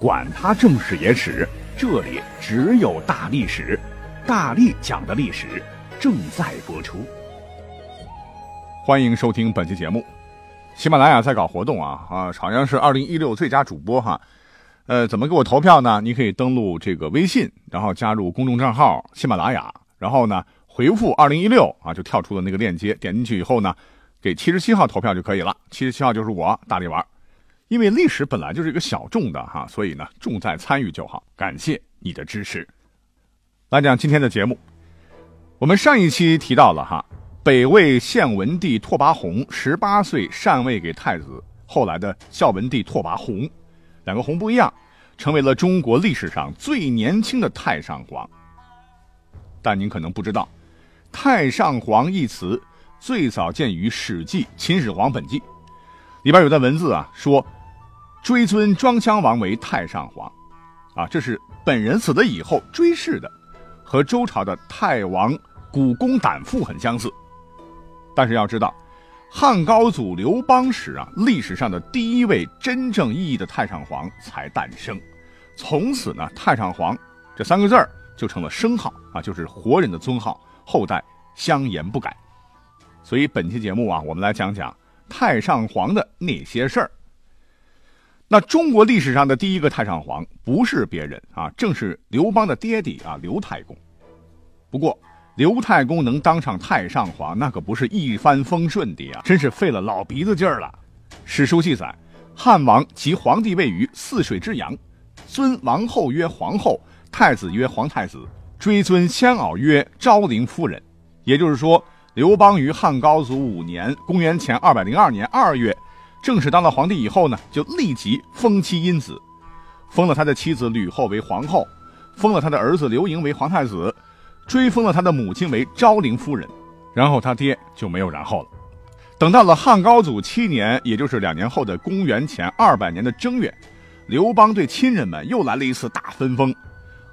管他正史野史。这里只有大历史，大力讲的历史正在播出。欢迎收听本期节目。喜马拉雅在搞活动啊啊，好像是二零一六最佳主播哈。呃，怎么给我投票呢？你可以登录这个微信，然后加入公众账号喜马拉雅，然后呢回复二零一六啊，就跳出了那个链接，点进去以后呢，给七十七号投票就可以了。七十七号就是我大力玩。因为历史本来就是一个小众的哈，所以呢，重在参与就好。感谢你的支持。来讲今天的节目，我们上一期提到了哈，北魏献文帝拓跋宏十八岁禅位给太子，后来的孝文帝拓跋宏，两个宏不一样，成为了中国历史上最年轻的太上皇。但您可能不知道，太上皇一词最早见于《史记·秦始皇本纪》，里边有段文字啊，说。追尊庄襄王为太上皇，啊，这是本人死了以后追谥的，和周朝的太王古公胆父很相似。但是要知道，汉高祖刘邦时啊，历史上的第一位真正意义的太上皇才诞生，从此呢，太上皇这三个字儿就成了称号啊，就是活人的尊号，后代相沿不改。所以本期节目啊，我们来讲讲太上皇的那些事儿。那中国历史上的第一个太上皇不是别人啊，正是刘邦的爹地啊，刘太公。不过，刘太公能当上太上皇，那可不是一帆风顺的啊，真是费了老鼻子劲儿了。史书记载，汉王即皇帝位于泗水之阳，尊王后曰皇后，太子曰皇太子，追尊先媪曰昭陵夫人。也就是说，刘邦于汉高祖五年（公元前二百零二年二月）。正式当了皇帝以后呢，就立即封妻荫子，封了他的妻子吕后为皇后，封了他的儿子刘盈为皇太子，追封了他的母亲为昭陵夫人，然后他爹就没有然后了。等到了汉高祖七年，也就是两年后的公元前二百年的正月，刘邦对亲人们又来了一次大分封，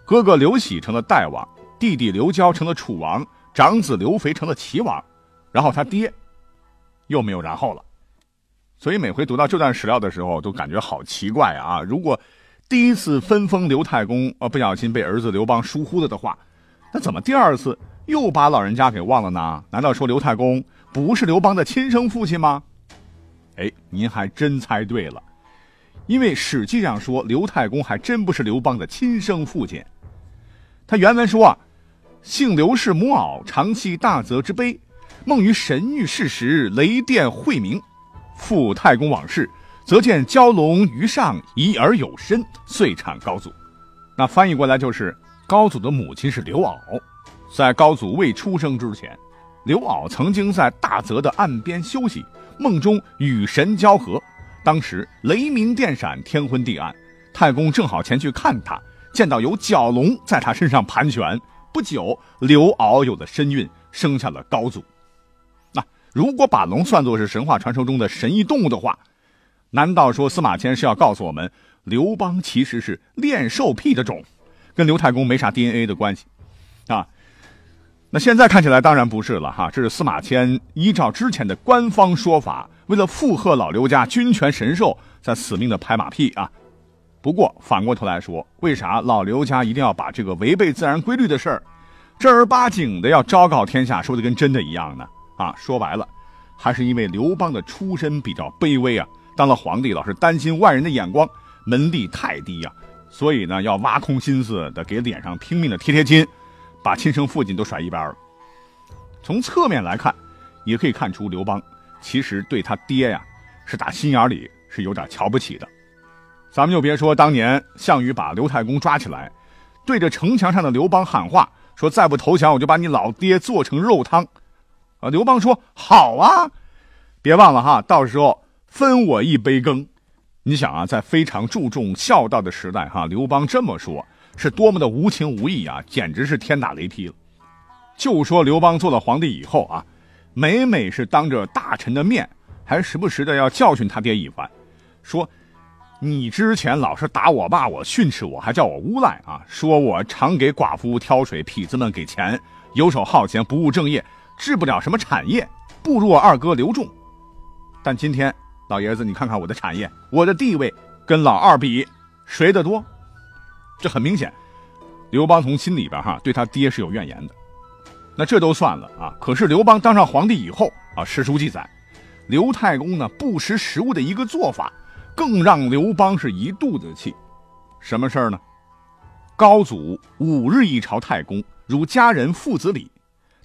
哥哥刘喜成了代王，弟弟刘交成了楚王，长子刘肥成了齐王，然后他爹又没有然后了。所以每回读到这段史料的时候，都感觉好奇怪啊！如果第一次分封刘太公，呃，不小心被儿子刘邦疏忽了的话，那怎么第二次又把老人家给忘了呢？难道说刘太公不是刘邦的亲生父亲吗？哎，您还真猜对了，因为史记上说刘太公还真不是刘邦的亲生父亲。他原文说啊，姓刘氏母媪，常系大泽之碑，梦于神谕事时，雷电晦明。复太公往事，则见蛟龙于上，疑而有身，遂产高祖。那翻译过来就是，高祖的母亲是刘媪。在高祖未出生之前，刘媪曾经在大泽的岸边休息，梦中与神交合。当时雷鸣电闪，天昏地暗。太公正好前去看他，见到有蛟龙在他身上盘旋。不久，刘媪有了身孕，生下了高祖。如果把龙算作是神话传说中的神异动物的话，难道说司马迁是要告诉我们，刘邦其实是恋兽癖的种，跟刘太公没啥 DNA 的关系啊？那现在看起来当然不是了哈，这是司马迁依照之前的官方说法，为了附和老刘家君权神授，在死命的拍马屁啊。不过反过头来说，为啥老刘家一定要把这个违背自然规律的事儿，正儿八经的要昭告天下，说的跟真的一样呢？啊，说白了，还是因为刘邦的出身比较卑微啊，当了皇帝老是担心外人的眼光，门第太低呀，所以呢，要挖空心思的给脸上拼命的贴贴金，把亲生父亲都甩一边了。从侧面来看，也可以看出刘邦其实对他爹呀是打心眼里是有点瞧不起的。咱们就别说当年项羽把刘太公抓起来，对着城墙上的刘邦喊话，说再不投降，我就把你老爹做成肉汤。啊，刘邦说：“好啊，别忘了哈，到时候分我一杯羹。”你想啊，在非常注重孝道的时代，哈，刘邦这么说，是多么的无情无义啊，简直是天打雷劈了。就说刘邦做了皇帝以后啊，每每是当着大臣的面，还时不时的要教训他爹一番，说。你之前老是打我骂我训斥我，还叫我诬赖啊！说我常给寡妇挑水，痞子们给钱，游手好闲，不务正业，治不了什么产业，不如我二哥刘仲。但今天老爷子，你看看我的产业，我的地位跟老二比，谁的多？这很明显，刘邦从心里边哈对他爹是有怨言的。那这都算了啊！可是刘邦当上皇帝以后啊，史书记载，刘太公呢不识时务的一个做法。更让刘邦是一肚子气，什么事儿呢？高祖五日一朝太公，如家人父子礼。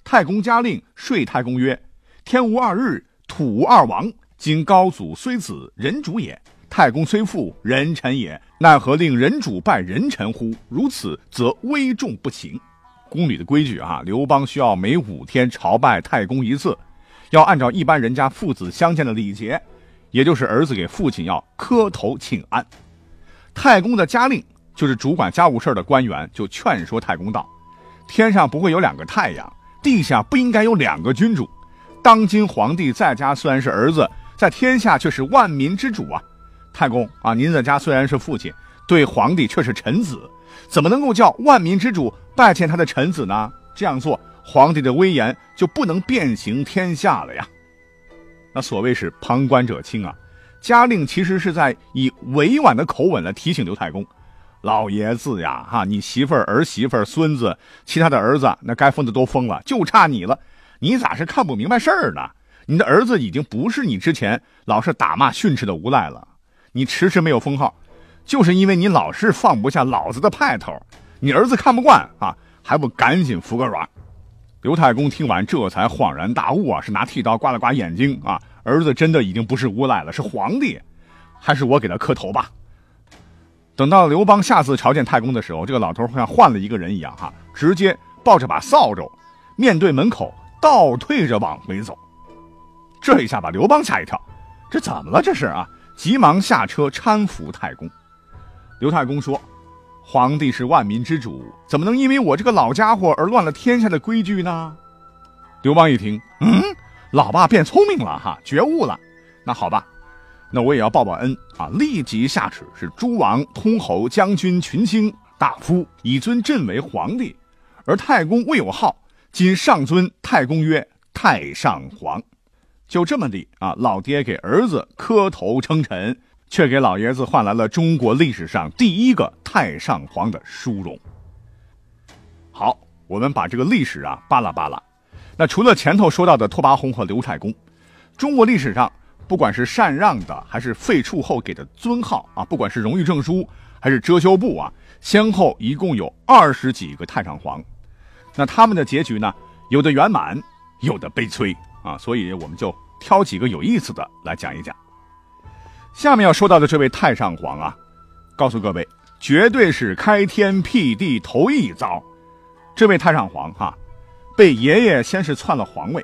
太公家令说太公曰：“天无二日，土无二王。今高祖虽子，人主也；太公虽父，人臣也。奈何令人主拜人臣乎？如此，则危重不行。”宫里的规矩啊，刘邦需要每五天朝拜太公一次，要按照一般人家父子相见的礼节。也就是儿子给父亲要磕头请安，太公的家令就是主管家务事的官员就劝说太公道：天上不会有两个太阳，地下不应该有两个君主。当今皇帝在家虽然是儿子，在天下却是万民之主啊！太公啊，您在家虽然是父亲，对皇帝却是臣子，怎么能够叫万民之主拜见他的臣子呢？这样做，皇帝的威严就不能遍行天下了呀！那所谓是旁观者清啊，家令其实是在以委婉的口吻来提醒刘太公，老爷子呀，哈，你媳妇儿、儿媳妇儿、孙子，其他的儿子那该封的都封了，就差你了，你咋是看不明白事儿呢？你的儿子已经不是你之前老是打骂训斥的无赖了，你迟迟没有封号，就是因为你老是放不下老子的派头，你儿子看不惯啊，还不赶紧服个软？刘太公听完，这才恍然大悟啊！是拿剃刀刮了刮眼睛啊！儿子真的已经不是无赖了，是皇帝，还是我给他磕头吧？等到刘邦下次朝见太公的时候，这个老头像换了一个人一样，哈，直接抱着把扫帚，面对门口倒退着往回走。这一下把刘邦吓一跳，这怎么了？这是啊！急忙下车搀扶太公。刘太公说。皇帝是万民之主，怎么能因为我这个老家伙而乱了天下的规矩呢？刘邦一听，嗯，老爸变聪明了哈，觉悟了。那好吧，那我也要报报恩啊！立即下旨，是诸王、通侯、将军、群卿、大夫，以尊朕为皇帝。而太公未有号，今上尊太公曰太上皇。就这么地啊，老爹给儿子磕头称臣。却给老爷子换来了中国历史上第一个太上皇的殊荣。好，我们把这个历史啊扒拉扒拉。那除了前头说到的拓跋宏和刘太公，中国历史上不管是禅让的，还是废黜后给的尊号啊，不管是荣誉证书还是遮羞布啊，先后一共有二十几个太上皇。那他们的结局呢，有的圆满，有的悲催啊。所以我们就挑几个有意思的来讲一讲。下面要说到的这位太上皇啊，告诉各位，绝对是开天辟地头一遭。这位太上皇哈，被爷爷先是篡了皇位，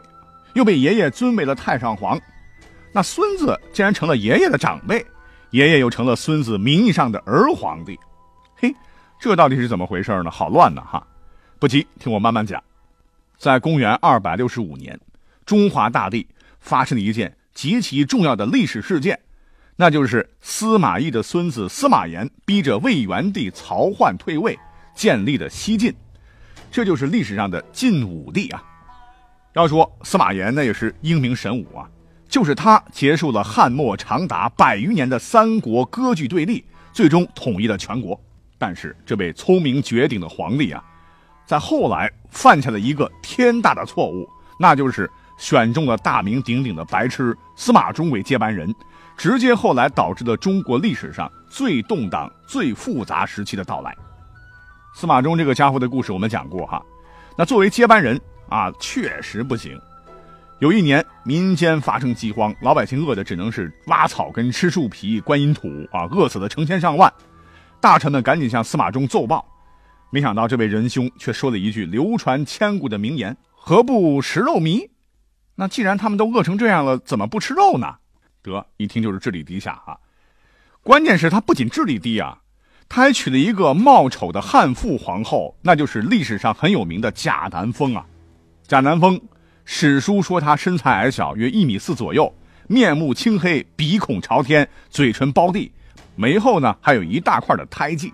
又被爷爷尊为了太上皇。那孙子竟然成了爷爷的长辈，爷爷又成了孙子名义上的儿皇帝。嘿，这到底是怎么回事呢？好乱呐哈！不急，听我慢慢讲。在公元二百六十五年，中华大地发生了一件极其重要的历史事件。那就是司马懿的孙子司马炎逼着魏元帝曹奂退位，建立的西晋，这就是历史上的晋武帝啊。要说司马炎那也是英明神武啊，就是他结束了汉末长达百余年的三国割据对立，最终统一了全国。但是这位聪明绝顶的皇帝啊，在后来犯下了一个天大的错误，那就是选中了大名鼎鼎的白痴司马衷为接班人。直接后来导致了中国历史上最动荡、最复杂时期的到来。司马衷这个家伙的故事我们讲过哈，那作为接班人啊，确实不行。有一年民间发生饥荒，老百姓饿的只能是挖草根、吃树皮、观音土啊，饿死了成千上万。大臣们赶紧向司马衷奏报，没想到这位仁兄却说了一句流传千古的名言：“何不食肉糜？”那既然他们都饿成这样了，怎么不吃肉呢？得一听就是智力低下啊！关键是他不仅智力低啊，他还娶了一个貌丑的悍妇皇后，那就是历史上很有名的贾南风啊。贾南风，史书说他身材矮小，约一米四左右，面目青黑，鼻孔朝天，嘴唇包地，眉后呢还有一大块的胎记。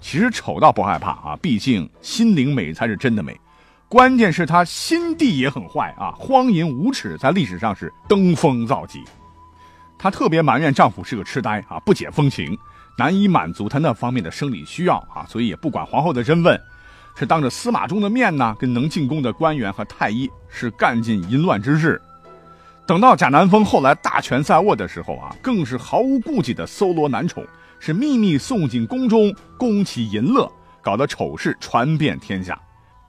其实丑倒不害怕啊，毕竟心灵美才是真的美。关键是他心地也很坏啊，荒淫无耻，在历史上是登峰造极。她特别埋怨丈夫是个痴呆啊，不解风情。难以满足她那方面的生理需要啊，所以也不管皇后的身份，是当着司马衷的面呢，跟能进宫的官员和太医是干尽淫乱之事。等到贾南风后来大权在握的时候啊，更是毫无顾忌的搜罗男宠，是秘密送进宫中供其淫乐，搞得丑事传遍天下，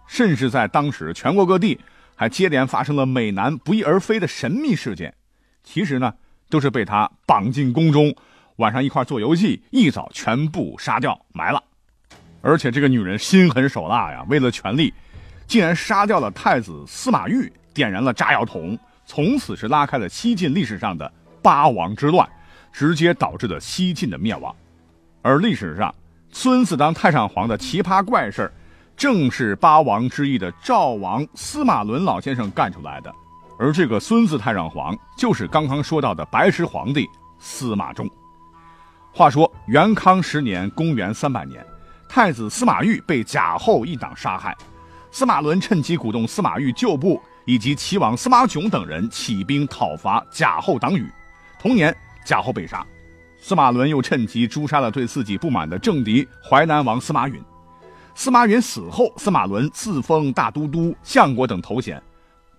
甚至在当时全国各地还接连发生了美男不翼而飞的神秘事件。其实呢，都是被他绑进宫中。晚上一块做游戏，一早全部杀掉埋了，而且这个女人心狠手辣呀，为了权力，竟然杀掉了太子司马懿，点燃了炸药桶，从此是拉开了西晋历史上的八王之乱，直接导致了西晋的灭亡。而历史上孙子当太上皇的奇葩怪事正是八王之一的赵王司马伦老先生干出来的。而这个孙子太上皇，就是刚刚说到的白石皇帝司马衷。话说元康十年，公元三百年，太子司马懿被贾后一党杀害，司马伦趁机鼓动司马懿旧部以及齐王司马囧等人起兵讨伐贾后党羽。同年，贾后被杀，司马伦又趁机诛杀了对自己不满的政敌淮南王司马允。司马允死后，司马伦自封大都督、相国等头衔，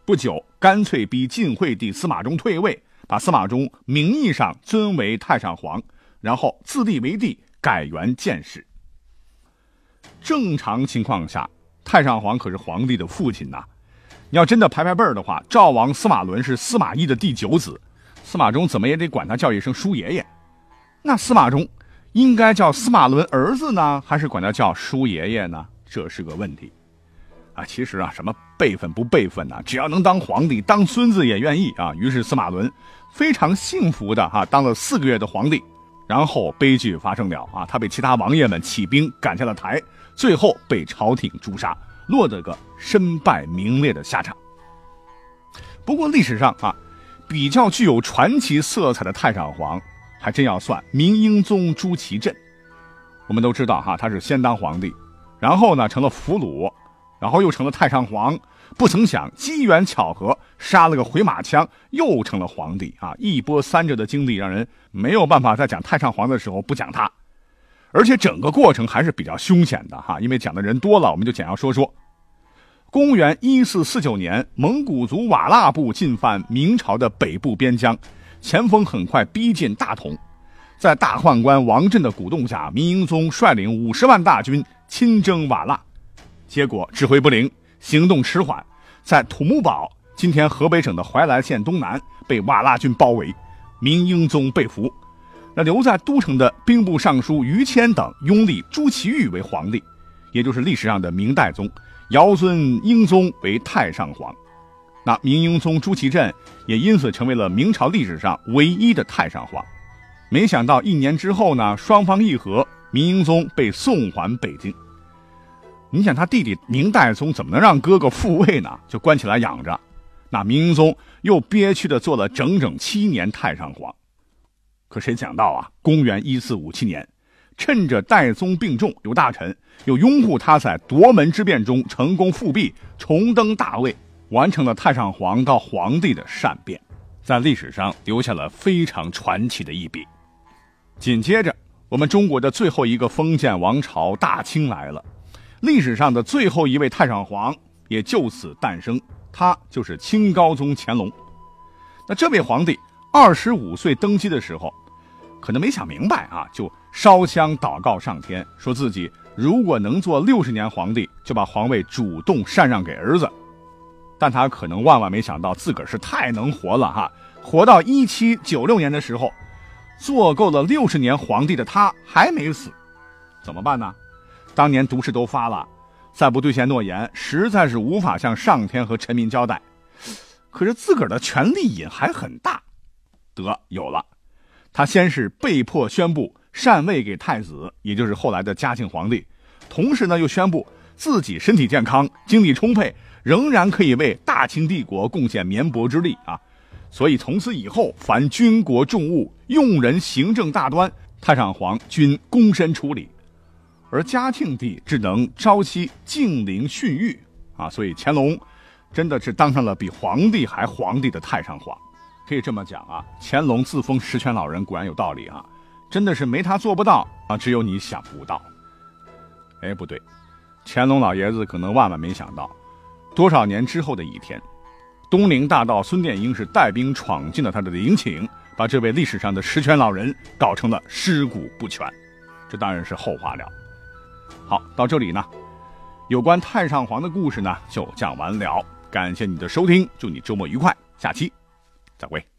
不久干脆逼晋惠帝司马衷退位，把司马衷名义上尊为太上皇。然后自立为帝，改元建始。正常情况下，太上皇可是皇帝的父亲呐。你要真的排排辈儿的话，赵王司马伦是司马懿的第九子，司马衷怎么也得管他叫一声叔爷爷。那司马衷应该叫司马伦儿子呢，还是管他叫叔爷爷呢？这是个问题。啊，其实啊，什么辈分不辈分呢？只要能当皇帝，当孙子也愿意啊。于是司马伦非常幸福的哈，当了四个月的皇帝。然后悲剧发生了啊，他被其他王爷们起兵赶下了台，最后被朝廷诛杀，落得个身败名裂的下场。不过历史上啊，比较具有传奇色彩的太上皇，还真要算明英宗朱祁镇。我们都知道哈，他是先当皇帝，然后呢成了俘虏，然后又成了太上皇。不曾想，机缘巧合，杀了个回马枪，又成了皇帝啊！一波三折的经历，让人没有办法在讲太上皇的时候不讲他。而且整个过程还是比较凶险的哈，因为讲的人多了，我们就简要说说。公元一四四九年，蒙古族瓦剌部进犯明朝的北部边疆，前锋很快逼近大同。在大宦官王振的鼓动下，明英宗率领五十万大军亲征瓦剌，结果指挥不灵。行动迟缓，在土木堡（今天河北省的怀来县东南）被瓦剌军包围，明英宗被俘。那留在都城的兵部尚书于谦等拥立朱祁钰为皇帝，也就是历史上的明代宗，尧尊英宗为太上皇。那明英宗朱祁镇也因此成为了明朝历史上唯一的太上皇。没想到一年之后呢，双方议和，明英宗被送还北京。你想他弟弟明代宗怎么能让哥哥复位呢？就关起来养着。那明英宗又憋屈的做了整整七年太上皇。可谁想到啊，公元一四五七年，趁着代宗病重，有大臣又拥护他在夺门之变中成功复辟，重登大位，完成了太上皇到皇帝的善变，在历史上留下了非常传奇的一笔。紧接着，我们中国的最后一个封建王朝大清来了。历史上的最后一位太上皇也就此诞生，他就是清高宗乾隆。那这位皇帝二十五岁登基的时候，可能没想明白啊，就烧香祷告上天，说自己如果能做六十年皇帝，就把皇位主动禅让给儿子。但他可能万万没想到，自个儿是太能活了哈，活到一七九六年的时候，做够了六十年皇帝的他还没死，怎么办呢？当年毒誓都发了，再不兑现诺言，实在是无法向上天和臣民交代。可是自个儿的权力瘾还很大，得有了。他先是被迫宣布禅位给太子，也就是后来的嘉庆皇帝。同时呢，又宣布自己身体健康、精力充沛，仍然可以为大清帝国贡献绵薄之力啊。所以从此以后，凡军国重务、用人行政大端，太上皇均躬身处理。而嘉庆帝只能朝夕静陵训谕啊，所以乾隆真的是当上了比皇帝还皇帝的太上皇。可以这么讲啊，乾隆自封十全老人果然有道理啊，真的是没他做不到啊，只有你想不到。哎，不对，乾隆老爷子可能万万没想到，多少年之后的一天，东陵大盗孙殿英是带兵闯进了他的陵寝，把这位历史上的十全老人搞成了尸骨不全。这当然是后话了。好，到这里呢，有关太上皇的故事呢就讲完了。感谢你的收听，祝你周末愉快，下期再会。